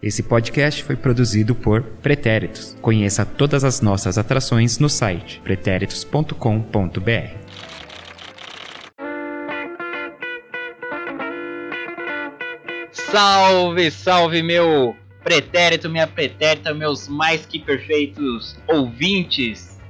Esse podcast foi produzido por Pretéritos. Conheça todas as nossas atrações no site pretéritos.com.br. Salve, salve, meu pretérito, minha pretérita, meus mais que perfeitos ouvintes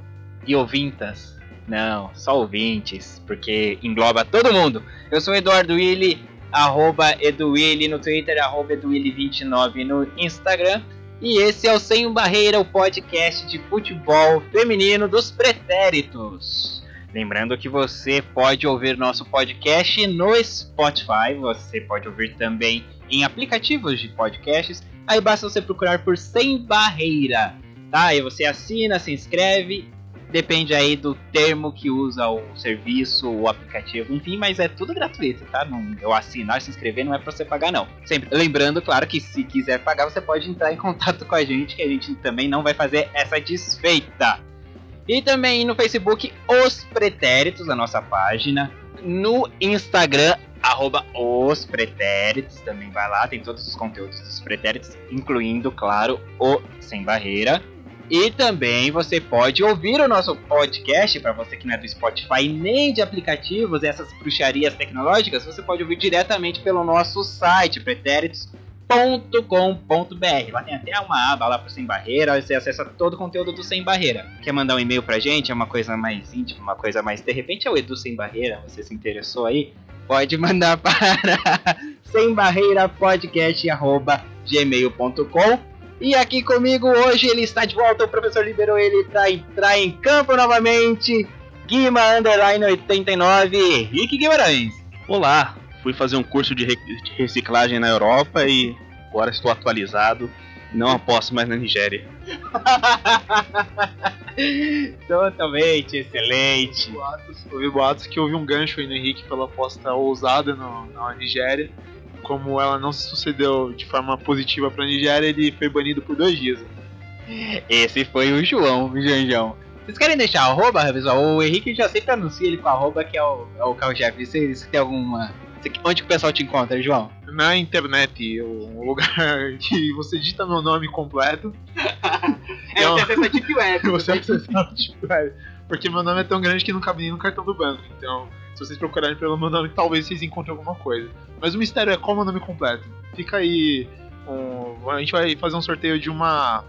e ouvintas. Não, só ouvintes, porque engloba todo mundo. Eu sou Eduardo Willi, arroba Eduwilli no Twitter, arroba Eduwilli29 no Instagram. E esse é o Sem Barreira, o podcast de futebol feminino dos pretéritos. Lembrando que você pode ouvir nosso podcast no Spotify, você pode ouvir também em aplicativos de podcasts. Aí basta você procurar por Sem Barreira, tá? Aí você assina, se inscreve Depende aí do termo que usa o serviço, o aplicativo, enfim, mas é tudo gratuito, tá? Não, eu assinar, se inscrever não é pra você pagar, não. Sempre lembrando, claro, que se quiser pagar, você pode entrar em contato com a gente, que a gente também não vai fazer essa desfeita. E também no Facebook, Os Pretéritos, a nossa página. No Instagram, arroba Os Pretéritos, também vai lá, tem todos os conteúdos dos Pretéritos, incluindo, claro, o Sem Barreira. E também você pode ouvir o nosso podcast, para você que não é do Spotify nem de aplicativos, essas bruxarias tecnológicas, você pode ouvir diretamente pelo nosso site, pretéritos.com.br. Lá tem até uma aba lá pro Sem Barreira, você acessa todo o conteúdo do Sem Barreira. Quer mandar um e-mail pra gente? É uma coisa mais íntima, uma coisa mais. De repente é o Edu Sem Barreira, você se interessou aí? Pode mandar para sembarreirapodcast.gmail.com e aqui comigo hoje ele está de volta, o professor liberou ele para entrar em campo novamente. Guima Underline 89, Rick Guimarães. Olá, fui fazer um curso de, reciclagem na Europa e agora estou atualizado. Não aposto mais na Nigéria. Totalmente excelente. Boatos, ouvi boatos que houve um gancho aí no Henrique pela aposta ousada no, na Nigéria como ela não se sucedeu de forma positiva para a Nigéria, ele foi banido por dois dias. Esse foi o João, o Janjão. Vocês querem deixar arroba, pessoal? O Henrique já sempre anuncia ele com arroba, que é o, é o carro-chefe. Vocês tem alguma. Onde que o pessoal te encontra, João? Na internet, um lugar que você digita meu nome completo. é, você acessa a Deep Web. Você acessa a Deep Web. Porque meu nome é tão grande que não cabe nem no cartão do banco. Então, se vocês procurarem pelo meu nome, talvez vocês encontrem alguma coisa. Mas o mistério é qual é o meu nome completo. Fica aí. Um, a gente vai fazer um sorteio de uma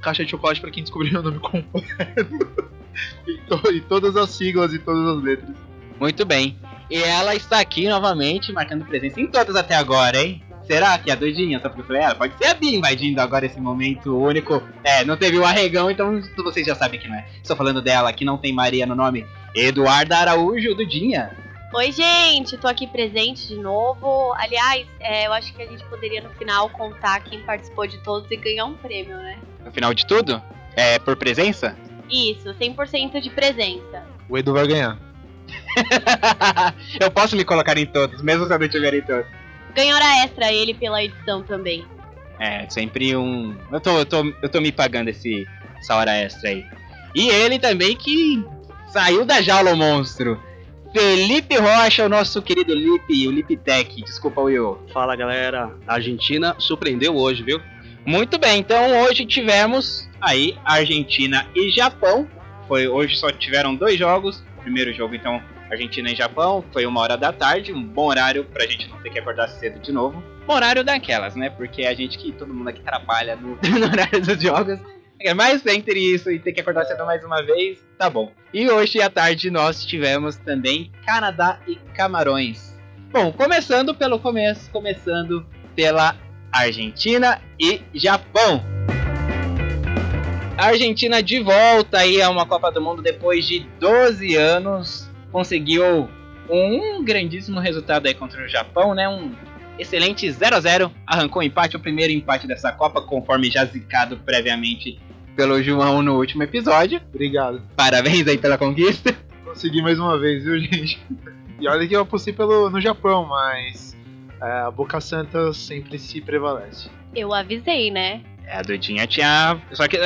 caixa de chocolate para quem descobrir meu nome completo. e, to, todas as siglas e todas as letras. Muito bem. E ela está aqui novamente, marcando presença em todas até agora, hein? Será que a doidinha só porque eu falei, ela pode ser a Bia invadindo agora esse momento único. É, não teve o arregão, então vocês já sabem que não é. Estou falando dela, que não tem Maria no nome. Eduarda Araújo, Dudinha. Oi, gente, tô aqui presente de novo. Aliás, é, eu acho que a gente poderia no final contar quem participou de todos e ganhar um prêmio, né? No final de tudo? É por presença? Isso, 100% de presença. O Edu vai ganhar. eu posso me colocar em todos, mesmo se eu não tiver em todos. Ganha hora extra ele pela edição também. É, sempre um. Eu tô, eu tô, eu tô me pagando esse, essa hora extra aí. E ele também que Saiu da jaula o monstro. Felipe Rocha, o nosso querido Lipe, o Liptech. Desculpa, Will. Fala, galera. A Argentina surpreendeu hoje, viu? Muito bem, então hoje tivemos aí Argentina e Japão. Foi hoje só tiveram dois jogos. O primeiro jogo, então, Argentina e Japão, foi uma hora da tarde, um bom horário pra gente não ter que acordar cedo de novo. Um horário daquelas, né? Porque a gente que todo mundo aqui trabalha no, no horário dos jogos é, mas entre isso e ter que acordar cedo mais uma vez, tá bom. E hoje à tarde nós tivemos também Canadá e Camarões. Bom, começando pelo começo, começando pela Argentina e Japão. A Argentina de volta aí a uma Copa do Mundo depois de 12 anos, conseguiu um grandíssimo resultado aí contra o Japão, né? Um excelente 0 a 0 arrancou o empate, o primeiro empate dessa Copa, conforme já zicado previamente pelo João no último episódio. Obrigado. Parabéns aí pela conquista. Consegui mais uma vez, viu, gente? E olha que eu apostei pelo, no Japão, mas é, a Boca Santa sempre se prevalece. Eu avisei, né? É, a Dudinha tinha. Só que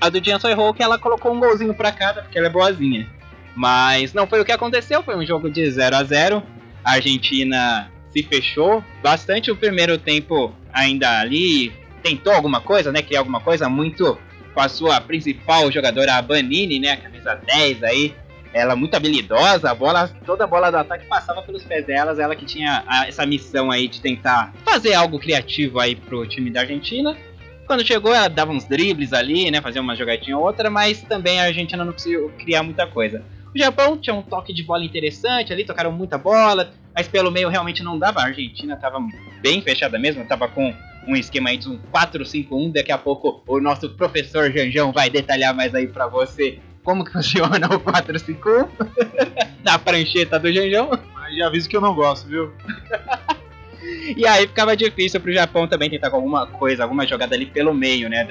a Dudinha só errou que ela colocou um golzinho pra cada, porque ela é boazinha. Mas não foi o que aconteceu, foi um jogo de 0 a 0 A Argentina se fechou bastante o primeiro tempo ainda ali, tentou alguma coisa, né? Criar alguma coisa muito com a sua principal jogadora, a Banini, né? A camisa 10 aí. Ela muito habilidosa, a bola, toda a bola do ataque passava pelos pés delas, ela que tinha a- essa missão aí de tentar fazer algo criativo aí pro time da Argentina. Quando chegou, ela dava uns dribles ali, né? Fazia uma jogadinha ou outra, mas também a Argentina não conseguiu criar muita coisa. O Japão tinha um toque de bola interessante ali, tocaram muita bola, mas pelo meio realmente não dava. A Argentina tava bem fechada mesmo, tava com um esquema aí de um 4-5-1. Daqui a pouco o nosso professor Janjão vai detalhar mais aí pra você como que funciona o 4-5-1 da prancheta do Janjão. Mas já aviso que eu não gosto, viu? E aí ficava difícil pro Japão também tentar com alguma coisa, alguma jogada ali pelo meio, né,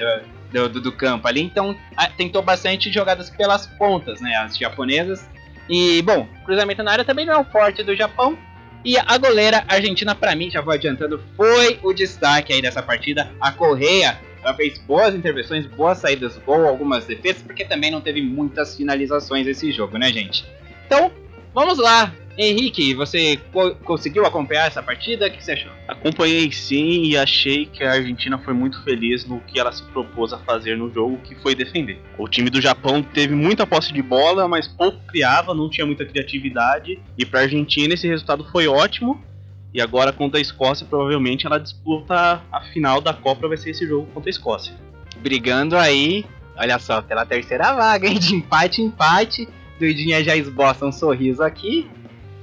do, do, do campo ali. Então a- tentou bastante jogadas pelas pontas, né, as japonesas. E, bom, cruzamento na área também não é o forte do Japão. E a goleira argentina, pra mim, já vou adiantando, foi o destaque aí dessa partida. A Correia, ela fez boas intervenções, boas saídas, gol, algumas defesas, porque também não teve muitas finalizações esse jogo, né, gente? Então, vamos lá. Henrique, você co- conseguiu acompanhar essa partida? O que você achou? Acompanhei sim e achei que a Argentina foi muito feliz no que ela se propôs a fazer no jogo, que foi defender. O time do Japão teve muita posse de bola, mas pouco criava, não tinha muita criatividade. E para a Argentina esse resultado foi ótimo. E agora contra a Escócia, provavelmente ela disputa a final da Copa, vai ser esse jogo contra a Escócia. brigando aí, olha só, pela terceira vaga, hein? De empate, empate. Duidinha já esboça um sorriso aqui.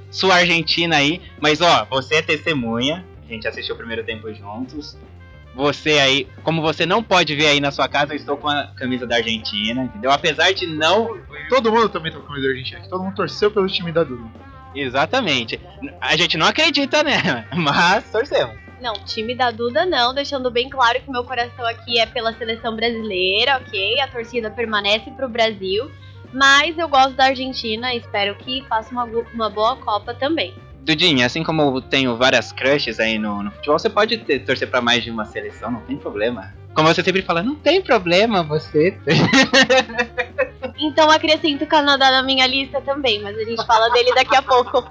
Sua Argentina aí. Mas ó, você é testemunha. A gente assistiu o primeiro tempo juntos. Você aí, como você não pode ver aí na sua casa, eu estou com a camisa da Argentina, entendeu? Apesar de não. Todo mundo também tá com a camisa da Argentina aqui. Todo mundo torceu pelo time da Duda. Exatamente. A gente não acredita nela, mas torcemos. Não, time da Duda não, deixando bem claro que meu coração aqui é pela seleção brasileira, ok? A torcida permanece pro Brasil, mas eu gosto da Argentina e espero que faça uma, uma boa Copa também. Dudinha, assim como eu tenho várias crushes aí no, no futebol, você pode ter- torcer pra mais de uma seleção, não tem problema. Como você sempre fala, não tem problema você. Então acrescento o Canadá na minha lista também, mas a gente fala dele daqui a pouco.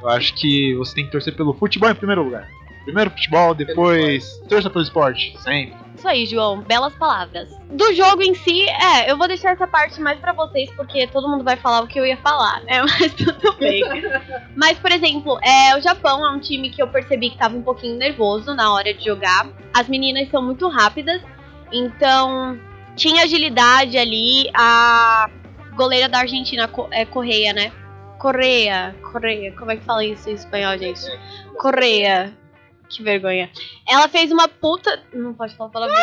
Eu acho que você tem que torcer pelo futebol em primeiro lugar. Primeiro futebol, depois torça pelo esporte. Sempre. Isso aí, João, belas palavras. Do jogo em si, é, eu vou deixar essa parte mais pra vocês, porque todo mundo vai falar o que eu ia falar, né? Mas tudo bem. Mas, por exemplo, é, o Japão é um time que eu percebi que tava um pouquinho nervoso na hora de jogar. As meninas são muito rápidas, então tinha agilidade ali. A goleira da Argentina é Correia, né? Correia, Correia, como é que fala isso em espanhol, gente? Correia. Que vergonha. Ela fez uma puta. Não pode falar palavrão.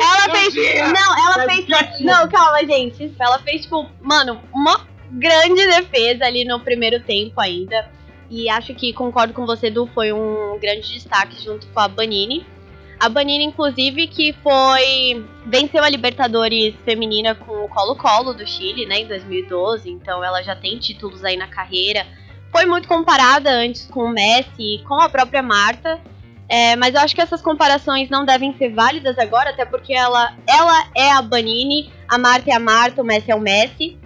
ela fez. Não, ela fez. Não, calma, gente. Ela fez, tipo, mano, uma grande defesa ali no primeiro tempo ainda. E acho que concordo com você, Du, foi um grande destaque junto com a Banini. A Banini, inclusive, que foi. venceu a Libertadores feminina com o Colo-Colo do Chile, né, em 2012. Então ela já tem títulos aí na carreira. Foi muito comparada antes com o Messi com a própria Marta. É, mas eu acho que essas comparações não devem ser válidas agora, até porque ela, ela é a Banini, a Marta é a Marta, o Messi é o Messi.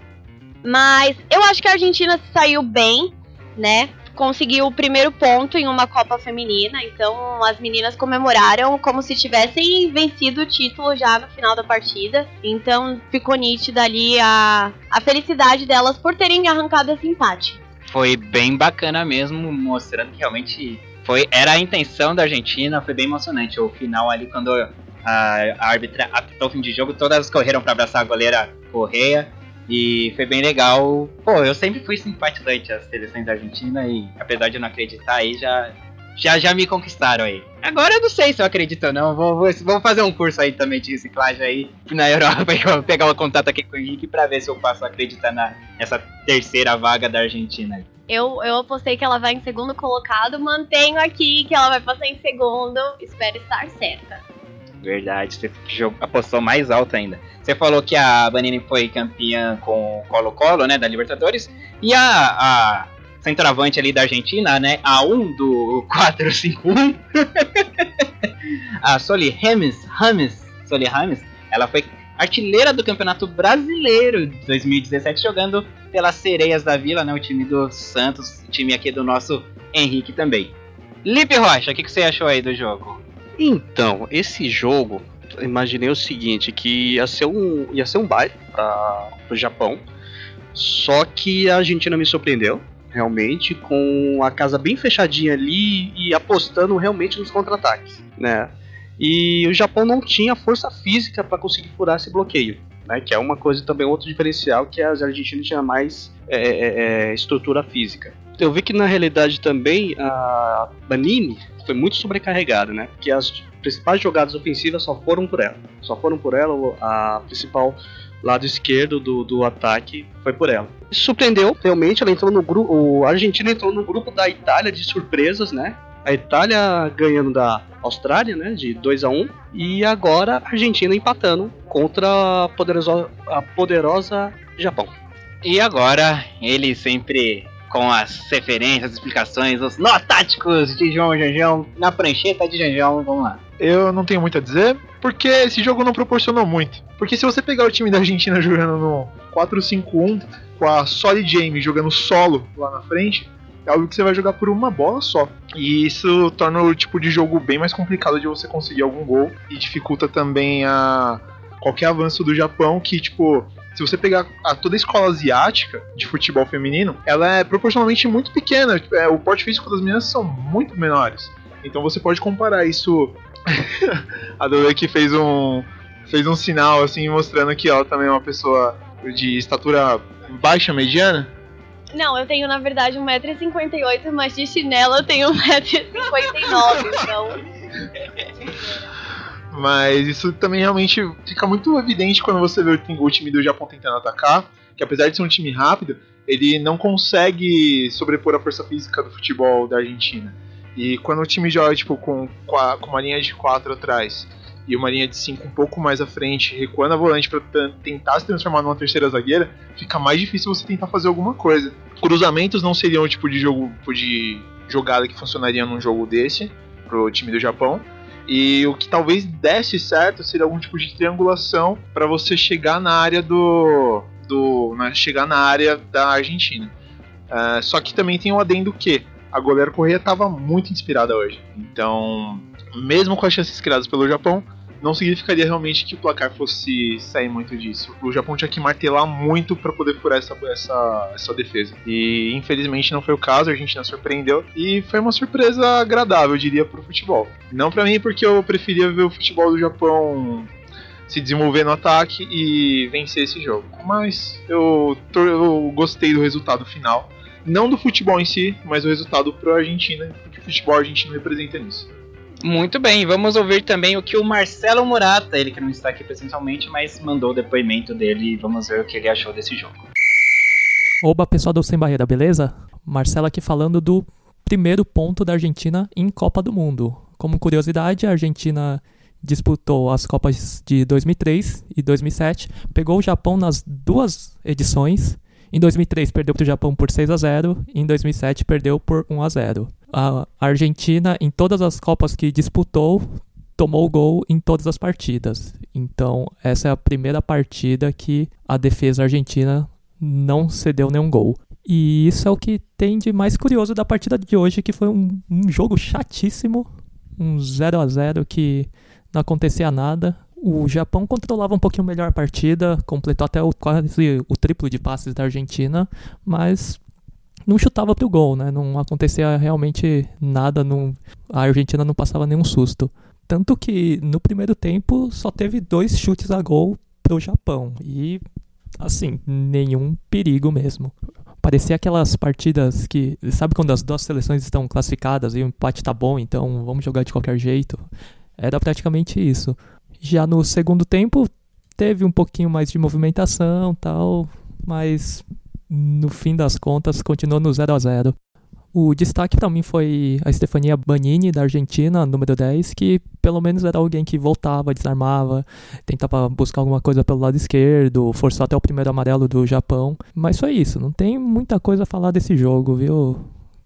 Mas eu acho que a Argentina se saiu bem, né? Conseguiu o primeiro ponto em uma Copa Feminina, então as meninas comemoraram como se tivessem vencido o título já no final da partida. Então ficou nítida ali a, a felicidade delas por terem arrancado esse empate. Foi bem bacana mesmo, mostrando que realmente foi, era a intenção da Argentina, foi bem emocionante. O final ali, quando a, a árbitra apitou o fim de jogo, todas correram para abraçar a goleira Correia. E foi bem legal. Pô, eu sempre fui simpatizante às seleções da Argentina e apesar de eu não acreditar aí, já, já, já me conquistaram aí. Agora eu não sei se eu acredito ou não. Vou, vou, vou fazer um curso aí também de reciclagem aí na Europa e vou pegar o contato aqui com o Henrique pra ver se eu passo a acreditar na, nessa terceira vaga da Argentina. Eu, eu apostei que ela vai em segundo colocado, mantenho aqui que ela vai passar em segundo. Espero estar certa. Verdade, você apostou mais alto ainda. Você falou que a Banini foi campeã com o Colo-Colo, né, da Libertadores. E a, a centroavante ali da Argentina, né, a 1 do 4-5-1, a Soli Rames, Rames, Soli Rames, ela foi artilheira do Campeonato Brasileiro de 2017, jogando pelas Sereias da Vila, né, o time do Santos, time aqui do nosso Henrique também. Lipe Rocha, o que, que você achou aí do jogo? Então, esse jogo, imaginei o seguinte, que ia ser um, ia ser um baile para o Japão, só que a Argentina me surpreendeu, realmente, com a casa bem fechadinha ali e apostando realmente nos contra-ataques, né? E o Japão não tinha força física para conseguir furar esse bloqueio, né? Que é uma coisa também outro diferencial que as Argentinas tinham mais é, é, é, estrutura física. Eu vi que na realidade também a Banini foi muito sobrecarregada, né? Que as principais jogadas ofensivas só foram por ela, só foram por ela a principal lado esquerdo do, do ataque foi por ela. Surpreendeu, realmente, ela entrou no grupo. A Argentina entrou no grupo da Itália de surpresas, né? A Itália ganhando da Austrália, né? De 2 a 1 E agora a Argentina empatando contra a poderosa, a poderosa Japão. E agora, ele sempre com as referências, as explicações, os nó táticos de João Janjão na prancheta de Janjão. Vamos lá. Eu não tenho muito a dizer, porque esse jogo não proporcionou muito. Porque se você pegar o time da Argentina jogando no 4-5-1, com a Solid James jogando solo lá na frente, é algo que você vai jogar por uma bola só. E isso torna o tipo de jogo bem mais complicado de você conseguir algum gol e dificulta também a qualquer avanço do Japão que tipo se você pegar a, toda a escola asiática de futebol feminino, ela é proporcionalmente muito pequena. É, o porte físico das meninas são muito menores. Então você pode comparar isso. a Dole que fez um fez um sinal assim mostrando que ela também é uma pessoa de estatura baixa mediana. Não, eu tenho na verdade 1,58m, mas de chinelo eu tenho 1,59m, então. Mas isso também realmente fica muito evidente quando você vê o time do Japão tentando atacar, que apesar de ser um time rápido, ele não consegue sobrepor a força física do futebol da Argentina. E quando o time joga tipo, com, com uma linha de 4 atrás e uma linha de 5 um pouco mais à frente, recuando a volante para tentar se transformar numa terceira zagueira, fica mais difícil você tentar fazer alguma coisa. Cruzamentos não seriam o tipo de jogo de jogada que funcionaria num jogo desse pro time do Japão. E o que talvez desse certo seria algum tipo de triangulação para você chegar na área do. do né, chegar na área da Argentina. Uh, só que também tem um adendo que a goleira Correia estava muito inspirada hoje. Então, mesmo com as chances criadas pelo Japão, não significaria realmente que o placar fosse sair muito disso. O Japão tinha que martelar muito para poder furar essa, essa, essa defesa. E infelizmente não foi o caso, a Argentina surpreendeu. E foi uma surpresa agradável, eu diria, pro futebol. Não para mim, porque eu preferia ver o futebol do Japão se desenvolver no ataque e vencer esse jogo. Mas eu, eu gostei do resultado final. Não do futebol em si, mas do resultado pro Argentina, porque o futebol argentino representa nisso. Muito bem, vamos ouvir também o que o Marcelo Murata, ele que não está aqui presencialmente, mas mandou o depoimento dele e vamos ver o que ele achou desse jogo. Oba, pessoal do Sem Barreira, beleza? Marcelo aqui falando do primeiro ponto da Argentina em Copa do Mundo. Como curiosidade, a Argentina disputou as Copas de 2003 e 2007, pegou o Japão nas duas edições em 2003 perdeu para o Japão por 6 a 0 e em 2007 perdeu por 1 a 0. A Argentina em todas as copas que disputou tomou o gol em todas as partidas. Então, essa é a primeira partida que a defesa argentina não cedeu nenhum gol. E isso é o que tem de mais curioso da partida de hoje, que foi um, um jogo chatíssimo, um 0 a 0 que não acontecia nada. O Japão controlava um pouquinho melhor a partida, completou até o, quase o triplo de passes da Argentina, mas não chutava pro gol, né? Não acontecia realmente nada, não, a Argentina não passava nenhum susto. Tanto que no primeiro tempo só teve dois chutes a gol pro Japão. E, assim, nenhum perigo mesmo. Parecia aquelas partidas que. Sabe quando as duas seleções estão classificadas e o empate tá bom, então vamos jogar de qualquer jeito? Era praticamente isso. Já no segundo tempo, teve um pouquinho mais de movimentação tal, mas no fim das contas continuou no 0 a 0 O destaque para mim foi a Stefania Banini, da Argentina, número 10, que pelo menos era alguém que voltava, desarmava, tentava buscar alguma coisa pelo lado esquerdo, forçou até o primeiro amarelo do Japão. Mas foi isso, não tem muita coisa a falar desse jogo, viu?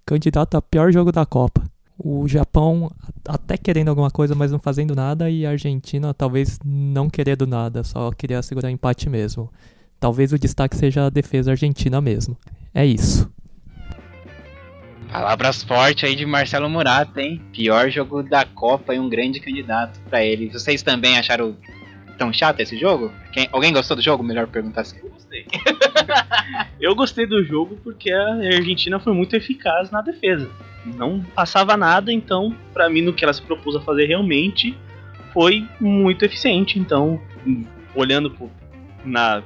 Candidato a pior jogo da Copa o Japão até querendo alguma coisa, mas não fazendo nada, e a Argentina talvez não querendo nada, só queria segurar empate mesmo. Talvez o destaque seja a defesa argentina mesmo. É isso. Palavras fortes aí de Marcelo Murata, hein? Pior jogo da Copa e um grande candidato pra ele. Vocês também acharam tão chato esse jogo? Quem- alguém gostou do jogo? Melhor perguntar assim. Eu gostei. eu gostei do jogo porque a Argentina foi muito eficaz na defesa. Não passava nada, então, pra mim, no que ela se propôs a fazer realmente, foi muito eficiente. Então, olhando por- na,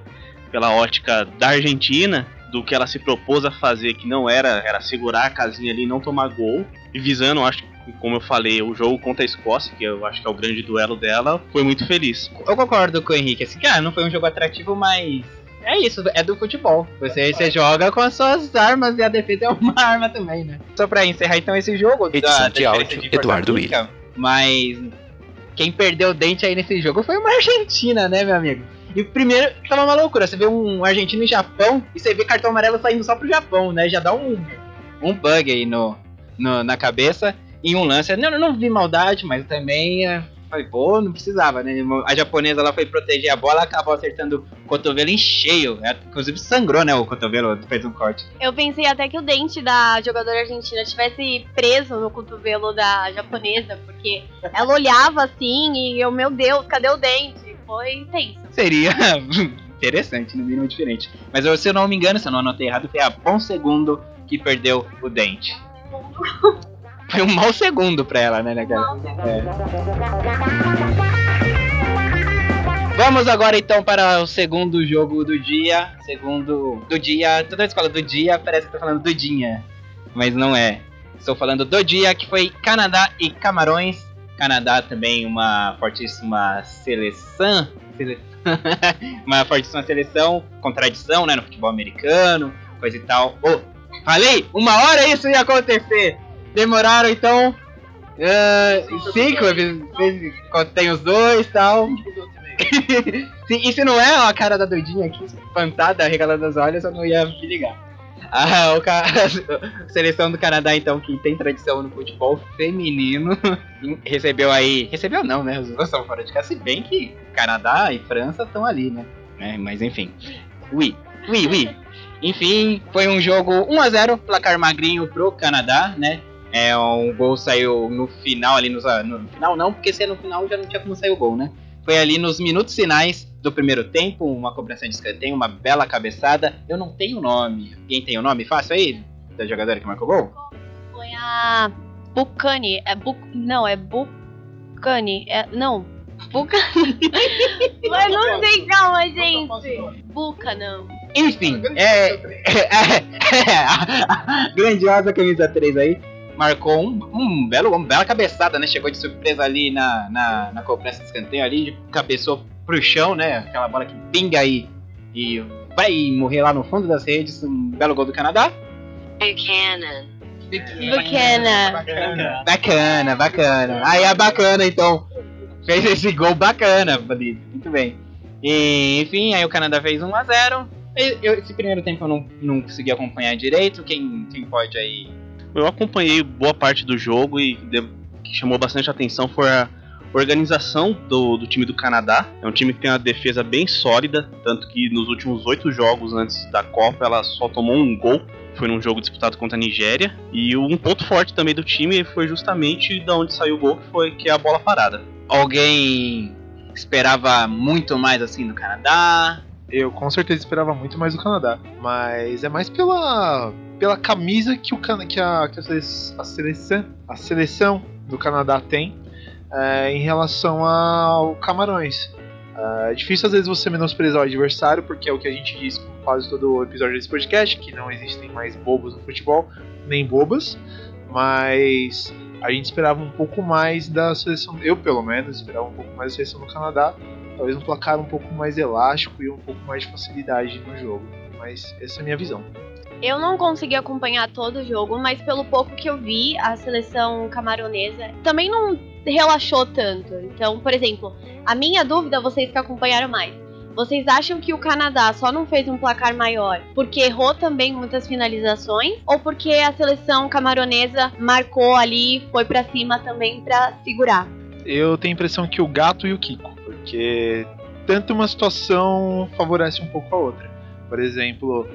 pela ótica da Argentina, do que ela se propôs a fazer, que não era, era segurar a casinha ali e não tomar gol, e visando, acho que, como eu falei, o jogo contra a Escócia, que eu acho que é o grande duelo dela, foi muito feliz. Eu concordo com o Henrique, assim, cara, não foi um jogo atrativo, mas. É isso, é do futebol. Você, você joga com as suas armas e a defesa é uma arma também, né? Só pra encerrar então esse jogo. Edição da- de áudio, de Eduardo física, Mas quem perdeu o dente aí nesse jogo foi uma Argentina, né, meu amigo? E primeiro, tava uma loucura. Você vê um argentino e Japão e você vê cartão amarelo saindo só pro Japão, né? Já dá um, um bug aí no, no- na cabeça. E um lance. Não, eu não vi maldade, mas também. Falei, pô, não precisava, né? A japonesa ela foi proteger a bola, acabou acertando o cotovelo em cheio. É, Inclusive sangrou, né? O cotovelo fez um corte. Eu pensei até que o dente da jogadora argentina tivesse preso no cotovelo da japonesa, porque ela olhava assim e eu, meu Deus, cadê o dente? Foi tenso. Seria interessante, no mínimo diferente. Mas eu, se eu não me engano, se eu não anotei errado, foi a Bom Segundo que perdeu o dente. Foi um mau segundo pra ela, né, né, cara? É. Vamos agora então para o segundo jogo do dia. Segundo do dia. Toda que fala do dia, parece que tô falando do Dinha. Mas não é. Estou falando do dia que foi Canadá e Camarões. Canadá também uma fortíssima seleção. seleção uma fortíssima seleção, com tradição, né, no futebol americano, coisa e tal. Ô, falei, uma hora isso ia acontecer. Demoraram então ah, cinco, vezes tem os dois e tal. Se- e se não é a cara da doidinha aqui, espantada, regalando os olhos, eu não ia me ligar. Ah, o ca- a seleção do Canadá, então, que tem tradição no futebol feminino, recebeu aí. Recebeu não, né? Os dois são fora de casa, se bem que Canadá e França estão ali, né? É, mas enfim. Ui, ui, ui. Enfim, foi um jogo 1x0, placar magrinho pro Canadá, né? É, um gol saiu no final ali, nos, no final não, porque se é no final já não tinha como sair o gol, né? Foi ali nos minutos finais do primeiro tempo, uma cobrança de escanteio, uma bela cabeçada. Eu não tenho nome. Quem tem o nome fácil aí? Da jogadora que marcou o gol? Foi a Bucani. É Bu... Não, é Bucani. É... Não. Bucani. Mas não sei, calma, gente. Buca, não. Enfim, é, é, a grandiosa camisa 3 aí marcou um, um belo, uma bela cabeçada, né? Chegou de surpresa ali na, na, na cobrança de escanteio ali, cabeçou pro chão, né? Aquela bola que pinga aí e vai morrer lá no fundo das redes. Um belo gol do Canadá. Buchanan. Bacana. Bacana, bacana. Aí é bacana, então. Fez esse gol bacana. Muito bem. E, enfim, aí o Canadá fez 1x0. E- eu- Esse primeiro tempo eu não, não consegui acompanhar direito. Quem, quem pode aí. Eu acompanhei boa parte do jogo e que chamou bastante atenção foi a organização do, do time do Canadá. É um time que tem uma defesa bem sólida, tanto que nos últimos oito jogos antes da Copa ela só tomou um gol. Foi num jogo disputado contra a Nigéria. E um ponto forte também do time foi justamente da onde saiu o gol, que foi que é a bola parada. Alguém esperava muito mais assim do Canadá. Eu com certeza esperava muito mais do Canadá. Mas é mais pela, pela camisa que, o, que, a, que a, sele- a seleção, a seleção do Canadá tem é, em relação ao Camarões. É difícil às vezes você menosprezar o adversário, porque é o que a gente diz quase todo episódio desse podcast, que não existem mais bobos no futebol, nem bobas. Mas a gente esperava um pouco mais da seleção, eu pelo menos, esperava um pouco mais da seleção do Canadá talvez um placar um pouco mais elástico e um pouco mais de facilidade no jogo. Mas essa é a minha visão. Eu não consegui acompanhar todo o jogo, mas pelo pouco que eu vi, a seleção camaronesa também não relaxou tanto. Então, por exemplo, a minha dúvida, vocês que acompanharam mais. Vocês acham que o Canadá só não fez um placar maior porque errou também muitas finalizações ou porque a seleção camaronesa marcou ali, foi pra cima também pra segurar? Eu tenho a impressão que o gato e o Kiko, porque tanto uma situação favorece um pouco a outra. Por exemplo,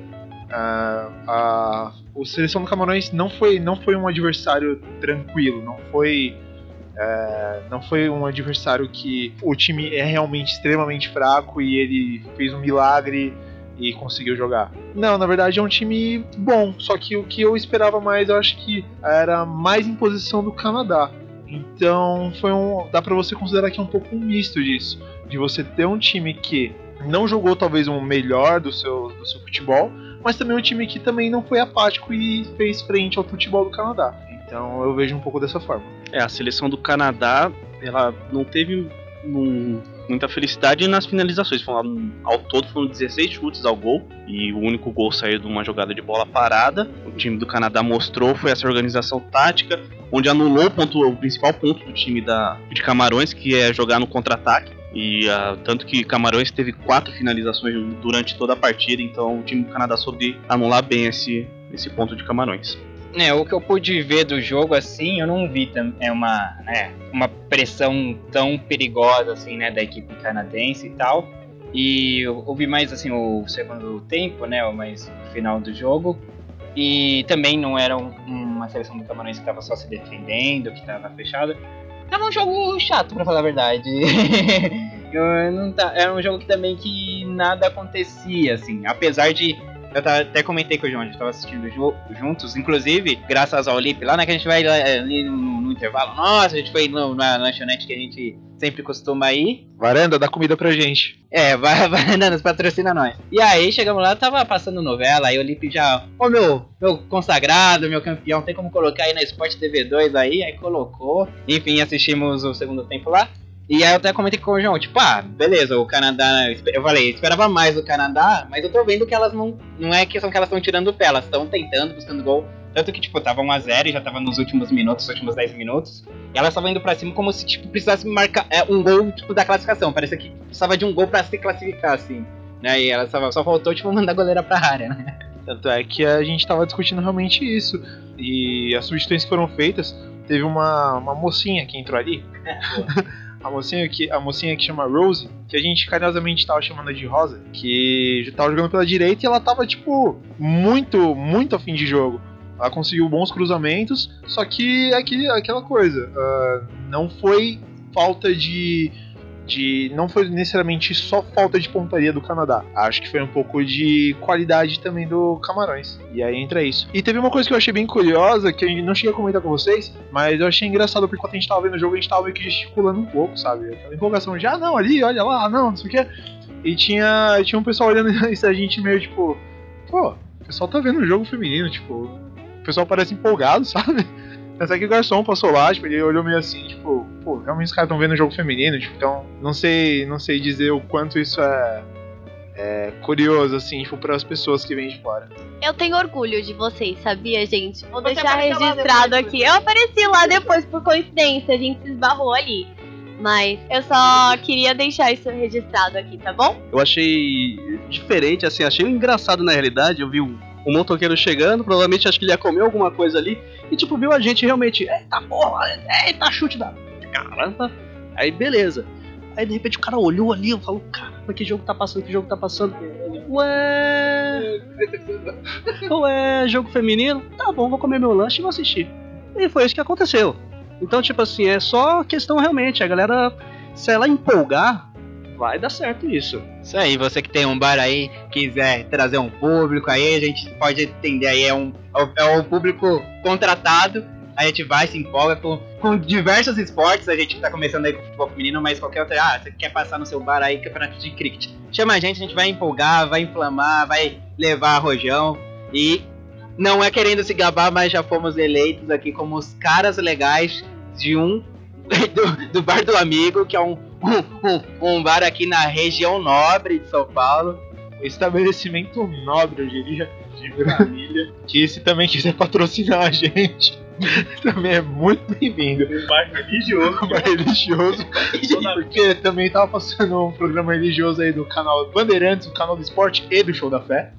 a, a o Seleção do Camarões não foi, não foi um adversário tranquilo, não foi. é, não foi um adversário que o time é realmente extremamente fraco e ele fez um milagre e conseguiu jogar. Não, na verdade é um time bom, só que o que eu esperava mais, eu acho que era mais imposição do Canadá. Então foi um, dá pra você considerar que é um pouco um misto disso, de você ter um time que não jogou talvez o melhor do seu, do seu futebol, mas também um time que também não foi apático e fez frente ao futebol do Canadá. Então eu vejo um pouco dessa forma. É, a seleção do Canadá, ela não teve um- muita felicidade nas finalizações. Foram, ao todo foram 16 chutes ao gol e o único gol saiu de uma jogada de bola parada. O time do Canadá mostrou foi essa organização tática, onde anulou o, ponto- o principal ponto do time da, de Camarões, que é jogar no contra-ataque. E ah, tanto que Camarões teve quatro finalizações durante toda a partida, então o time do Canadá soube anular bem esse, esse ponto de Camarões. É, o que eu pude ver do jogo assim, eu não vi é uma, né, uma pressão tão perigosa assim, né, da equipe canadense e tal. E eu, eu vi mais assim o segundo tempo, né, mais o final do jogo. E também não era um- uma seleção do Camarões que estava só se defendendo, que estava fechada. Tava um jogo chato, pra falar a verdade. Não tá, era um jogo que também que nada acontecia, assim. Apesar de eu tava- até comentei com o João, a gente tava assistindo juntos, inclusive, graças ao Lip lá, né, que a gente vai lá, ali no, no intervalo. Nossa, a gente foi no- na lanchonete que a gente sempre costuma ir. Varanda, dá comida pra gente. É, vai, vai, Nanas, patrocina nós. E aí, chegamos lá, tava passando novela, aí o Lip já, ô meu, meu consagrado, meu campeão, tem como colocar aí na Sport TV 2 aí? Aí colocou. Enfim, assistimos o segundo tempo lá. E aí eu até comentei com o João, tipo, ah, beleza, o Canadá, eu falei, eu esperava mais do Canadá, mas eu tô vendo que elas não, não é questão que elas estão tirando pé, elas estão tentando, buscando gol. Tanto que, tipo, tava 1x0 e já tava nos últimos minutos, nos últimos 10 minutos. E elas estavam indo pra cima como se, tipo, precisasse marcar é, um gol, tipo, da classificação. Parecia que precisava de um gol pra se classificar, assim. Né? E elas tava, só faltou, tipo, mandar a goleira pra área, né? Tanto é que a gente tava discutindo realmente isso. E as substituições foram feitas, teve uma, uma mocinha que entrou ali. a, mocinha que, a mocinha que chama Rose, que a gente carinhosamente tava chamando de Rosa, que tava jogando pela direita e ela tava, tipo, muito, muito afim de jogo. Ela conseguiu bons cruzamentos, só que é aquela coisa, ah, não foi falta de, de. Não foi necessariamente só falta de pontaria do Canadá. Acho que foi um pouco de qualidade também do Camarões. E aí entra isso. E teve uma coisa que eu achei bem curiosa, que eu não cheguei a comentar com vocês, mas eu achei engraçado porque quando a gente tava vendo o jogo, a gente tava meio que gesticulando um pouco, sabe? Aquela empolgação de, ah, não, ali, olha lá, não, não sei o que. E tinha, tinha um pessoal olhando isso, a gente meio tipo, pô, o pessoal tá vendo o jogo feminino, tipo, o pessoal parece empolgado, sabe? Até que o garçom passou lá, tipo, ele olhou meio assim, tipo, pô, realmente os caras estão vendo o jogo feminino, tipo, então não sei, não sei dizer o quanto isso é, é curioso, assim, tipo, para as pessoas que vêm de fora. Eu tenho orgulho de vocês, sabia, gente? Vou Você deixar registrado aqui. Eu apareci lá depois, por coincidência, a gente se esbarrou ali. Mas eu só queria deixar isso registrado aqui, tá bom? Eu achei diferente, assim, achei engraçado na realidade. Eu vi um, um motoqueiro chegando, provavelmente acho que ele ia comer alguma coisa ali, e tipo, viu a gente realmente, eita porra, eita chute da caramba. Aí beleza. Aí de repente o cara olhou ali, eu falo, caramba, que jogo tá passando, que jogo tá passando? Ué. Ué, jogo feminino? Tá bom, vou comer meu lanche e vou assistir. E foi isso que aconteceu. Então, tipo assim, é só questão realmente, a galera, se ela empolgar, vai dar certo isso. Isso aí, você que tem um bar aí, quiser trazer um público aí, a gente pode entender aí, é um, é um público contratado, a gente vai, se empolga com, com diversos esportes, a gente tá começando aí com futebol feminino, mas qualquer outra, ah, você quer passar no seu bar aí, campeonato de cricket, chama a gente, a gente vai empolgar, vai inflamar, vai levar rojão, e não é querendo se gabar, mas já fomos eleitos aqui como os caras legais de um, do, do bar do amigo, que é um um, um, um bar aqui na região nobre de São Paulo. estabelecimento nobre, eu diria, de Brasília, que se também quiser patrocinar a gente, também é muito bem-vindo. Um bar religioso. Um bar religioso, porque também tava passando um programa religioso aí do canal Bandeirantes, o canal do esporte e do Show da Fé.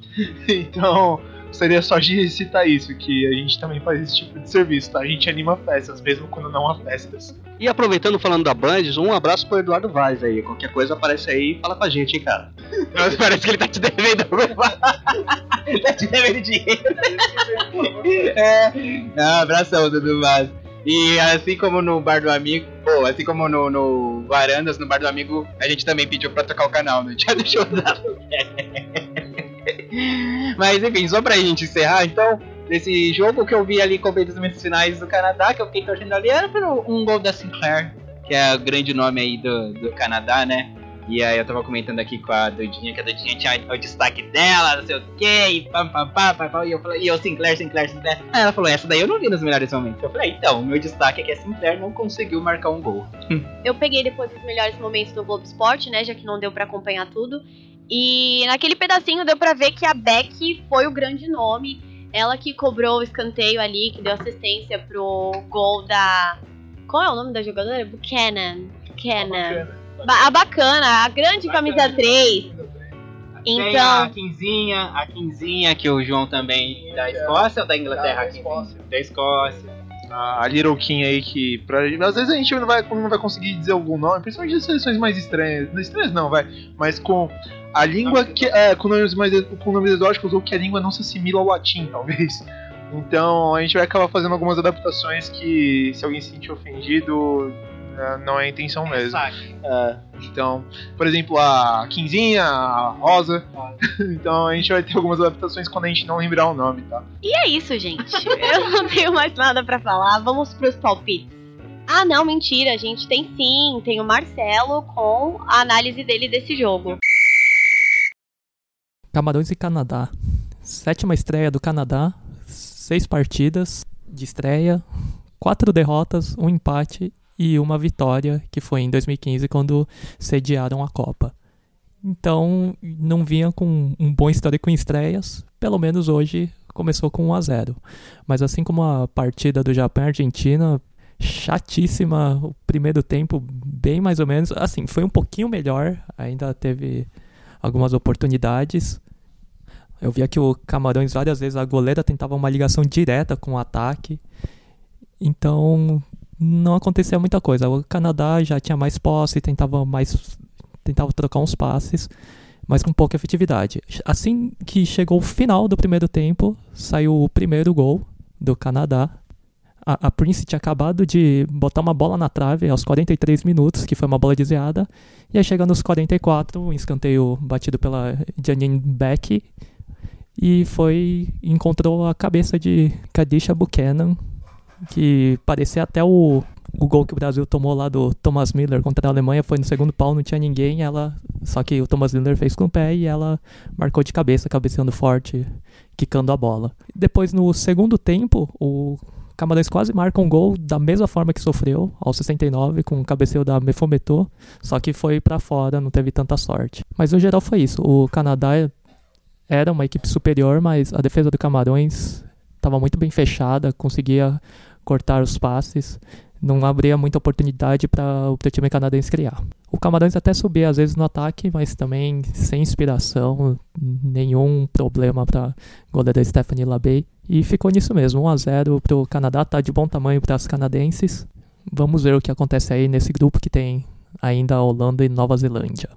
Então, gostaria só de citar isso, que a gente também faz esse tipo de serviço, tá? A gente anima festas, mesmo quando não há festas. E aproveitando falando da Band, um abraço pro Eduardo Vaz aí. Qualquer coisa aparece aí e fala com a gente, hein, cara. Mas parece que ele tá te devendo. tá te devendo dinheiro. é. Não, abração, Dudu Vaz. E assim como no bar do amigo, ou assim como no, no Varandas, no bar do amigo, a gente também pediu pra trocar o canal, né? Já deixou dar. Mas enfim, só pra gente encerrar, então, desse jogo que eu vi ali com os finais do Canadá, que eu fiquei torcendo ali, era por um gol da Sinclair, que é o grande nome aí do, do Canadá, né? E aí eu tava comentando aqui com a Doidinha, que a Doidinha tinha o destaque dela, não sei o que, e pam, pam, pam, pam, pam, e eu falei, e eu Sinclair, Sinclair, Sinclair. Aí ela falou, essa daí eu não vi nos melhores momentos. Eu falei, então, meu destaque é que a Sinclair não conseguiu marcar um gol. Eu peguei depois os melhores momentos do Globo Esporte, né? Já que não deu pra acompanhar tudo. E naquele pedacinho deu pra ver que a Beck foi o grande nome. Ela que cobrou o escanteio ali, que deu assistência pro gol da. Qual é o nome da jogadora? Buchanan. Buchanan. Ba- a bacana, a grande camisa 3. Tem a Então, Quinzinha, a Quinzinha, que o João também da Escócia ou da Inglaterra? Da a? Escócia. Da Escócia. A Little Kim aí que. Pra, às vezes a gente não vai, não vai conseguir dizer algum nome, principalmente das seleções mais estranhas. Não estranhas não, vai. Mas com a língua que. É, com nomes mais com nomes exóticos ou que a língua não se assimila ao latim, talvez. Então a gente vai acabar fazendo algumas adaptações que, se alguém se sentir ofendido, é, não é a intenção mesmo. É, então, por exemplo, a Quinzinha, a Rosa. então a gente vai ter algumas adaptações quando a gente não lembrar o nome, tá? e é isso, gente. Eu não tenho mais nada pra falar. Vamos pros palpites. Ah, não, mentira. A gente tem sim. Tem o Marcelo com a análise dele desse jogo. Camarões e Canadá. Sétima estreia do Canadá, seis partidas de estreia, quatro derrotas, um empate e uma vitória, que foi em 2015 quando sediaram a Copa. Então, não vinha com um bom histórico em estreias, pelo menos hoje começou com 1 a 0. Mas assim como a partida do Japão e Argentina, chatíssima, o primeiro tempo bem mais ou menos, assim, foi um pouquinho melhor, ainda teve algumas oportunidades. Eu via que o Camarões várias vezes a goleira tentava uma ligação direta com o ataque. Então não acontecia muita coisa. O Canadá já tinha mais posse, tentava mais tentava trocar uns passes, mas com pouca efetividade. Assim que chegou o final do primeiro tempo, saiu o primeiro gol do Canadá. A, a Prince tinha acabado de botar uma bola na trave aos 43 minutos, que foi uma bola desviada. E aí chega nos 44, um escanteio batido pela Janine Beck. E foi. encontrou a cabeça de Kadisha Buchanan, que parecia até o, o gol que o Brasil tomou lá do Thomas Miller contra a Alemanha. Foi no segundo pau, não tinha ninguém. Ela, só que o Thomas Miller fez com o pé e ela marcou de cabeça, cabeceando forte, quicando a bola. Depois, no segundo tempo, o Camarões quase marca um gol da mesma forma que sofreu, aos 69, com o cabeceio da Mefometô, só que foi pra fora, não teve tanta sorte. Mas no geral foi isso. O Canadá era uma equipe superior, mas a defesa do Camarões estava muito bem fechada, conseguia cortar os passes, não abria muita oportunidade para o time canadense criar. O Camarões até subia às vezes no ataque, mas também sem inspiração, nenhum problema para goleira Stephanie Labey. E ficou nisso mesmo, 1 a 0 para o Canadá, tá de bom tamanho para as canadenses. Vamos ver o que acontece aí nesse grupo que tem ainda a Holanda e Nova Zelândia.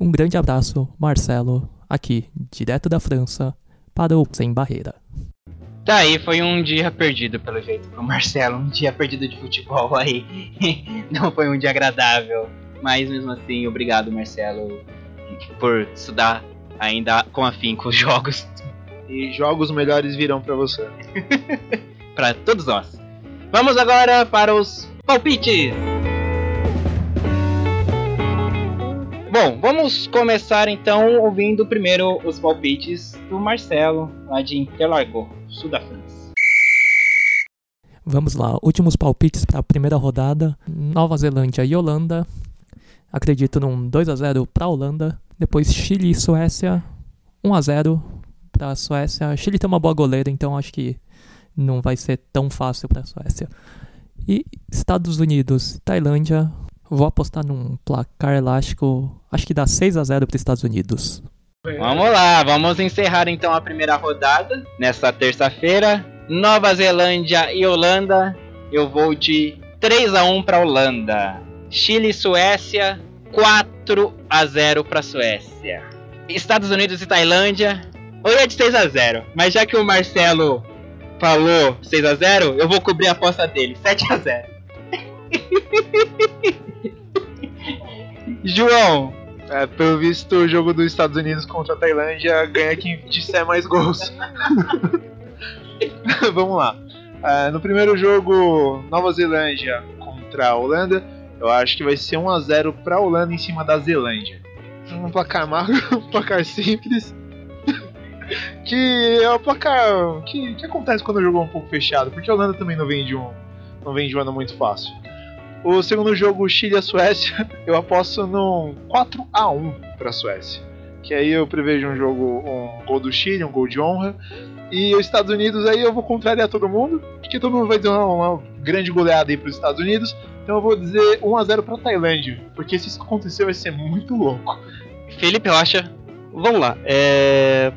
Um grande abraço, Marcelo, aqui, direto da França, para o Sem Barreira. Tá aí, foi um dia perdido, pelo jeito, pro Marcelo. Um dia perdido de futebol aí. Não foi um dia agradável. Mas mesmo assim, obrigado, Marcelo, por estudar ainda com afinco os jogos E jogos melhores virão pra você. para todos nós. Vamos agora para os palpites. Bom, vamos começar então ouvindo primeiro os palpites do Marcelo, lá de Interlagos, sul da França. Vamos lá, últimos palpites para a primeira rodada: Nova Zelândia e Holanda. Acredito num 2 a 0 para a Holanda. Depois Chile e Suécia, 1 a 0 para a Suécia. Chile tem uma boa goleira, então acho que não vai ser tão fácil para a Suécia. E Estados Unidos Tailândia, vou apostar num placar elástico, acho que dá 6 a 0 para os Estados Unidos. Vamos lá, vamos encerrar então a primeira rodada nessa terça-feira. Nova Zelândia e Holanda. Eu vou de 3 a 1 para Holanda. Chile e Suécia 4 a 0 para Suécia. Estados Unidos e Tailândia. Eu ia de 6 a 0, mas já que o Marcelo falou 6 a 0, eu vou cobrir a aposta dele, 7 a 0. João, É, pelo visto, o jogo dos Estados Unidos contra a Tailândia ganha quem disser mais gols. Vamos lá. É, no primeiro jogo, Nova Zelândia contra a Holanda, eu acho que vai ser 1x0 para a Holanda em cima da Zelândia. Um placar magro, um placar simples. que é o placar que, que acontece quando o jogo é um pouco fechado, porque a Holanda também não vem de um, não vem de um ano muito fácil. O segundo jogo, Chile e Suécia, eu aposto num 4 a 1 para a Suécia. Que aí eu prevejo um jogo, um gol do Chile, um gol de honra. E os Estados Unidos aí eu vou contrariar todo mundo, porque todo mundo vai ter uma, uma grande goleada aí para os Estados Unidos. Então eu vou dizer 1 a 0 para Tailândia, porque se isso acontecer vai ser muito louco. Felipe Rocha. Vamos lá. É...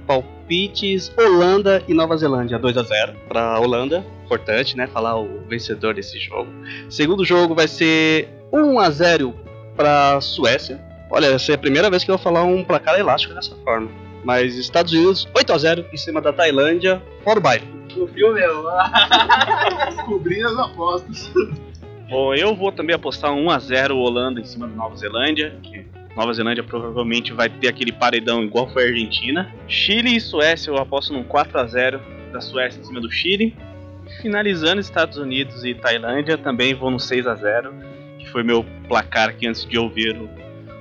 Palpites Holanda e Nova Zelândia. 2 a 0 para Holanda. Importante, né? Falar o vencedor desse jogo. Segundo jogo vai ser 1 a 0 para Suécia. Olha, essa é a primeira vez que eu vou falar um placar elástico dessa forma. Mas Estados Unidos 8 a 0 em cima da Tailândia. Fora o baile. Viu, meu? Descobrindo as apostas. Bom, eu vou também apostar 1 a 0 Holanda em cima da Nova Zelândia, que Nova Zelândia provavelmente vai ter aquele paredão igual foi a Argentina. Chile e Suécia eu aposto num 4 a 0 da Suécia em cima do Chile. Finalizando Estados Unidos e Tailândia, também vou no 6 a 0 que foi meu placar aqui antes de ouvir o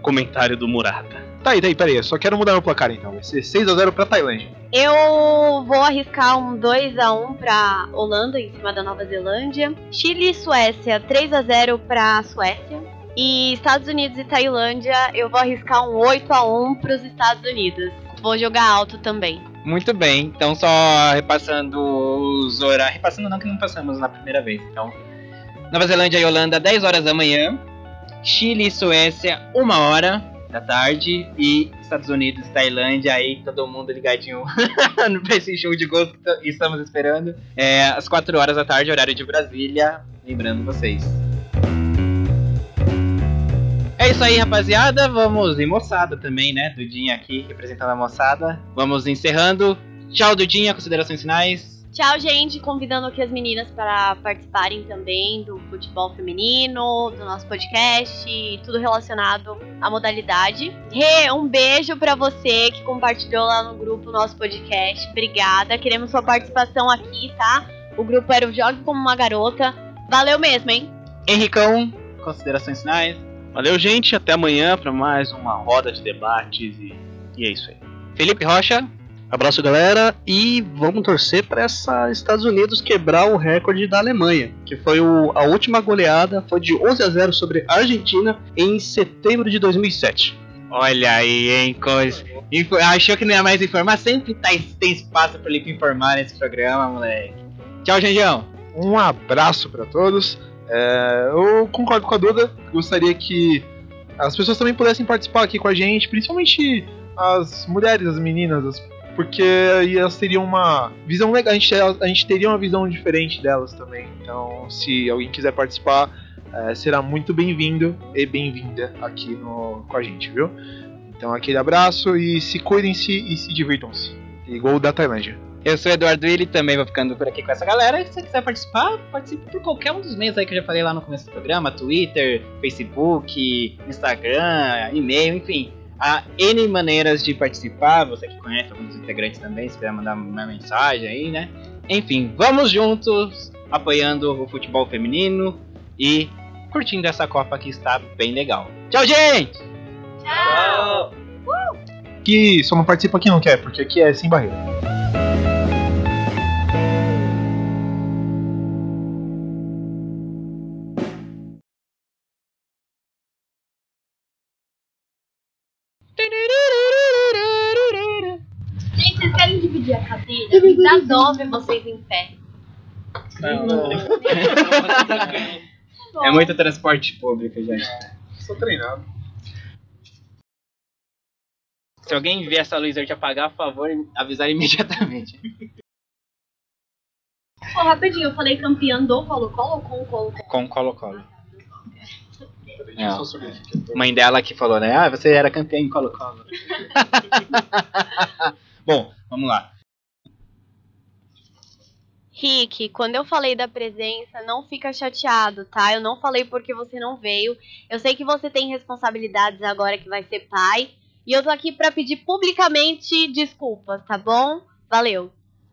comentário do Murata. Tá aí, tá aí, pera aí. Eu só quero mudar meu placar então. Vai ser 6 a 0 para Tailândia. Eu vou arriscar um 2x1 pra Holanda em cima da Nova Zelândia. Chile e Suécia, 3x0 pra Suécia. E Estados Unidos e Tailândia, eu vou arriscar um 8x1 pros Estados Unidos. Vou jogar alto também. Muito bem, então só repassando os horários. Repassando não que não passamos na primeira vez. Então, Nova Zelândia e Holanda, 10 horas da manhã. Chile e Suécia, 1 hora da tarde. E Estados Unidos e Tailândia, aí todo mundo ligadinho pra esse show de gols que estamos esperando. É, às 4 horas da tarde, horário de Brasília. Lembrando vocês. É isso aí, rapaziada. Vamos e moçada também, né? Dudinha aqui representando a moçada. Vamos encerrando. Tchau, Dudinha. Considerações finais. Tchau, gente. Convidando aqui as meninas para participarem também do futebol feminino, do nosso podcast, tudo relacionado à modalidade. Rê, um beijo pra você que compartilhou lá no grupo o nosso podcast. Obrigada. Queremos sua participação aqui, tá? O grupo era o Jogue Como Uma Garota. Valeu mesmo, hein? Henricão, considerações finais. Valeu, gente. Até amanhã para mais uma roda de debates e, e é isso aí. Felipe Rocha. Abraço, galera, e vamos torcer para essa Estados Unidos quebrar o recorde da Alemanha, que foi o- a última goleada, foi de 11 a 0 sobre a Argentina em setembro de 2007. Olha aí, hein? Coisa. Info- Achou que não ia mais informar? Sempre tá, tem espaço pra Felipe informar nesse programa, moleque. Tchau, Janjão. Um abraço para todos. É, eu concordo com a Duda. Gostaria que as pessoas também pudessem participar aqui com a gente, principalmente as mulheres, as meninas, as- porque aí elas teriam uma visão legal. A gente, a gente teria uma visão diferente delas também. Então, se alguém quiser participar, é, será muito bem-vindo e bem-vinda aqui no, com a gente, viu? Então, aquele abraço e se cuidem-se e se divirtam-se. Igual o da Tailândia. Eu sou o Eduardo Willi, também vou ficando por aqui com essa galera. E se você quiser participar, participe por qualquer um dos meios aí que eu já falei lá no começo do programa: Twitter, Facebook, Instagram, e-mail, enfim. Há N maneiras de participar. Você que conhece alguns integrantes também, se quiser mandar uma mensagem aí, né? Enfim, vamos juntos apoiando o futebol feminino e curtindo essa Copa que está bem legal. Tchau, gente! Tchau! Que só não participa quem não quer, porque aqui é sem barreira. Ver vocês em pé. É muito transporte público, gente. Sou treinado. Se alguém ver essa luz verde apagar, por favor, avisar imediatamente. Pô, rapidinho, eu falei campeã do Colo-Colo ou com o Colo-Colo? Com Colo-Colo. Eu tô- Mãe dela que falou, né? Ah, você era campeã em Colo-Colo. Bom, vamos lá. Rick, quando eu falei da presença, não fica chateado, tá? Eu não falei porque você não veio. Eu sei que você tem responsabilidades agora que vai ser pai. E eu tô aqui pra pedir publicamente desculpas, tá bom? Valeu.